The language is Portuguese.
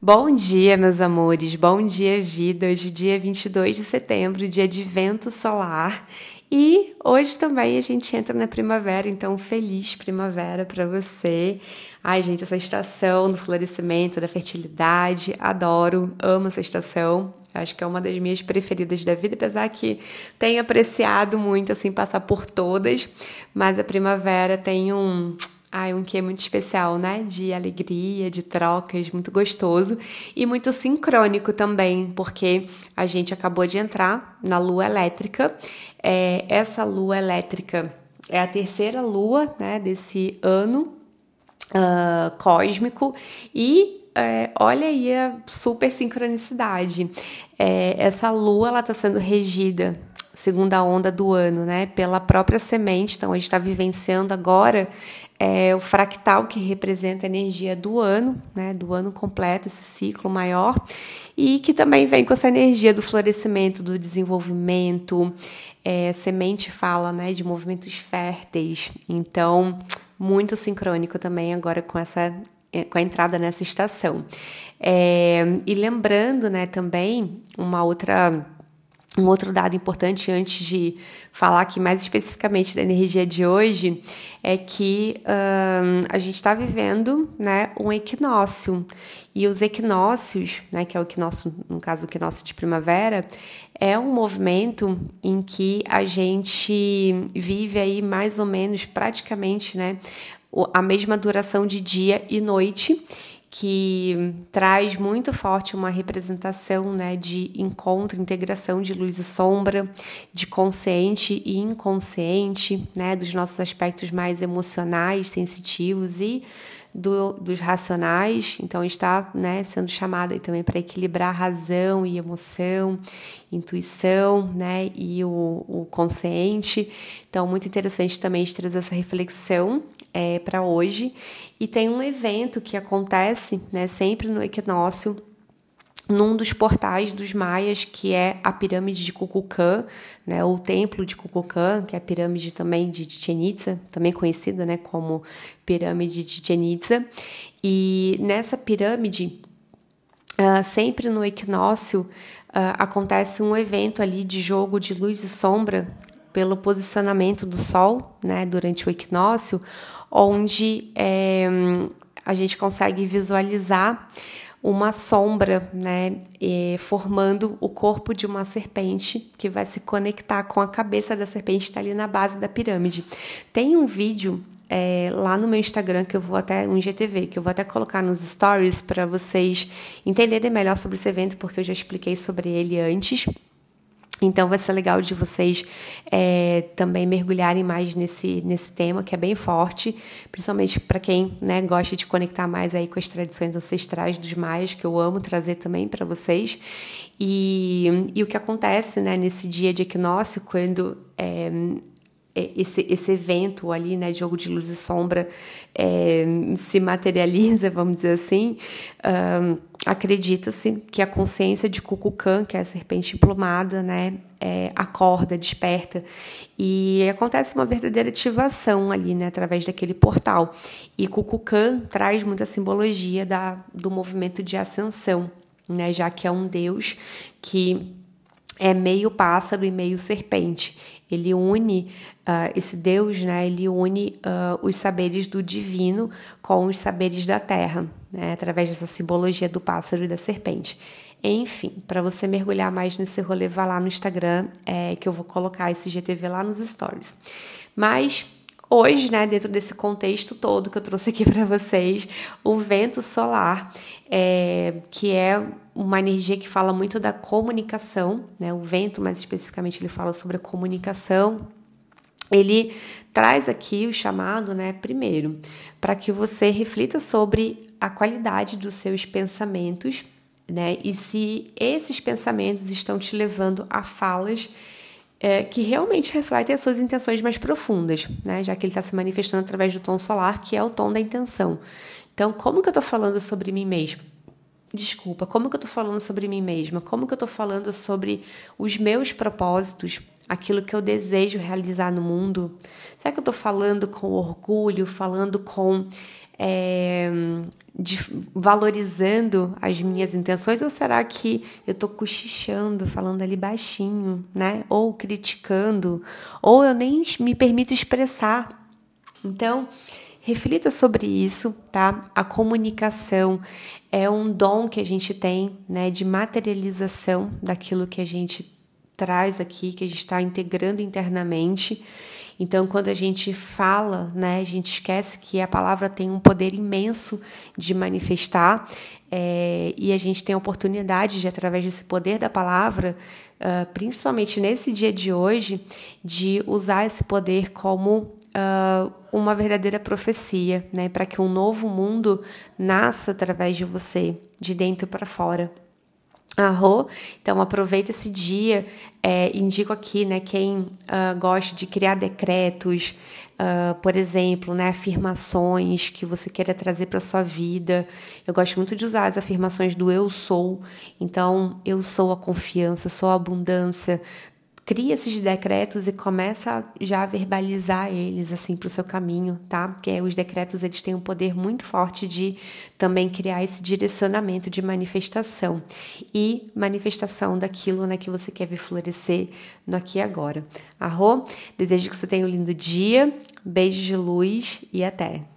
Bom dia, meus amores. Bom dia, vida. Hoje, dia 22 de setembro, dia de vento solar. E hoje também a gente entra na primavera, então feliz primavera para você. Ai, gente, essa estação do florescimento, da fertilidade, adoro, amo essa estação. Acho que é uma das minhas preferidas da vida, apesar que tenho apreciado muito assim passar por todas, mas a primavera tem um Ai, um que é muito especial, né? De alegria, de trocas, muito gostoso e muito sincrônico também, porque a gente acabou de entrar na lua elétrica. É, essa lua elétrica é a terceira lua né, desse ano uh, cósmico e é, olha aí a super sincronicidade. É, essa lua ela está sendo regida segunda onda do ano, né? Pela própria semente. Então, a gente está vivenciando agora é, o fractal que representa a energia do ano, né? Do ano completo, esse ciclo maior, e que também vem com essa energia do florescimento, do desenvolvimento. É, semente fala, né? De movimentos férteis. Então, muito sincrônico também agora com essa é, com a entrada nessa estação. É, e lembrando, né, também uma outra um outro dado importante antes de falar aqui mais especificamente da energia de hoje é que a gente está vivendo né, um equinócio. E os equinócios, né, que é o equinócio, no caso o equinócio de primavera, é um movimento em que a gente vive aí mais ou menos praticamente né, a mesma duração de dia e noite que traz muito forte uma representação né, de encontro, integração de luz e sombra, de consciente e inconsciente, né, dos nossos aspectos mais emocionais, sensitivos e do, dos racionais, então está né, sendo chamada também para equilibrar razão e emoção, intuição né, e o, o consciente. Então, muito interessante também trazer essa reflexão é, para hoje. E tem um evento que acontece né, sempre no equinócio, num dos portais dos maias, que é a pirâmide de Kukulcã, né, o templo de Kukulcã, que é a pirâmide também de Chichen Itza, também conhecida né, como pirâmide de Chichen Itza. E nessa pirâmide, uh, sempre no equinócio, uh, acontece um evento ali de jogo de luz e sombra pelo posicionamento do Sol né, durante o equinócio, onde é, a gente consegue visualizar uma sombra, né, formando o corpo de uma serpente que vai se conectar com a cabeça da serpente está ali na base da pirâmide. Tem um vídeo é, lá no meu Instagram que eu vou até um GTV que eu vou até colocar nos stories para vocês entenderem melhor sobre esse evento porque eu já expliquei sobre ele antes. Então vai ser legal de vocês é, também mergulharem mais nesse, nesse tema que é bem forte, principalmente para quem né, gosta de conectar mais aí com as tradições ancestrais dos maias, que eu amo trazer também para vocês. E, e o que acontece né, nesse dia de equinócio, quando é, é, esse, esse evento ali, né, jogo de luz e sombra, é, se materializa, vamos dizer assim, um, acredita-se que a consciência de Kukulkan, que é a serpente emplumada, né, é, acorda, desperta, e acontece uma verdadeira ativação ali, né, através daquele portal. E Kukulkan traz muita simbologia da, do movimento de ascensão, né, já que é um deus que é meio pássaro e meio serpente. Ele une uh, esse Deus, né? Ele une uh, os saberes do divino com os saberes da terra, né? Através dessa simbologia do pássaro e da serpente. Enfim, para você mergulhar mais nesse rolê, vá lá no Instagram, é, que eu vou colocar esse GTV lá nos stories. Mas Hoje, né, dentro desse contexto todo que eu trouxe aqui para vocês, o vento solar, é, que é uma energia que fala muito da comunicação, né? O vento, mais especificamente, ele fala sobre a comunicação. Ele traz aqui o chamado, né, primeiro, para que você reflita sobre a qualidade dos seus pensamentos, né? E se esses pensamentos estão te levando a falas é, que realmente refletem as suas intenções mais profundas, né? Já que ele está se manifestando através do tom solar, que é o tom da intenção. Então, como que eu estou falando sobre mim mesmo? Desculpa, como que eu tô falando sobre mim mesma? Como que eu tô falando sobre os meus propósitos, aquilo que eu desejo realizar no mundo? Será que eu tô falando com orgulho, falando com é, de, valorizando as minhas intenções ou será que eu estou cochichando, falando ali baixinho, né? Ou criticando, ou eu nem me permito expressar. Então, reflita sobre isso, tá? A comunicação é um dom que a gente tem, né, de materialização daquilo que a gente traz aqui, que a gente está integrando internamente. Então, quando a gente fala, né, a gente esquece que a palavra tem um poder imenso de manifestar é, e a gente tem a oportunidade de, através desse poder da palavra, uh, principalmente nesse dia de hoje, de usar esse poder como Uh, uma verdadeira profecia, né, para que um novo mundo nasça através de você, de dentro para fora. Arro, então aproveita esse dia, é, indico aqui, né, quem uh, gosta de criar decretos, uh, por exemplo, né, afirmações que você queira trazer para sua vida. Eu gosto muito de usar as afirmações do eu sou. Então, eu sou a confiança, sou a abundância, cria esses decretos e começa já a verbalizar eles assim para o seu caminho, tá? Porque os decretos eles têm um poder muito forte de também criar esse direcionamento de manifestação e manifestação daquilo né, que você quer ver florescer no aqui e agora. Arro, desejo que você tenha um lindo dia, beijos de luz e até!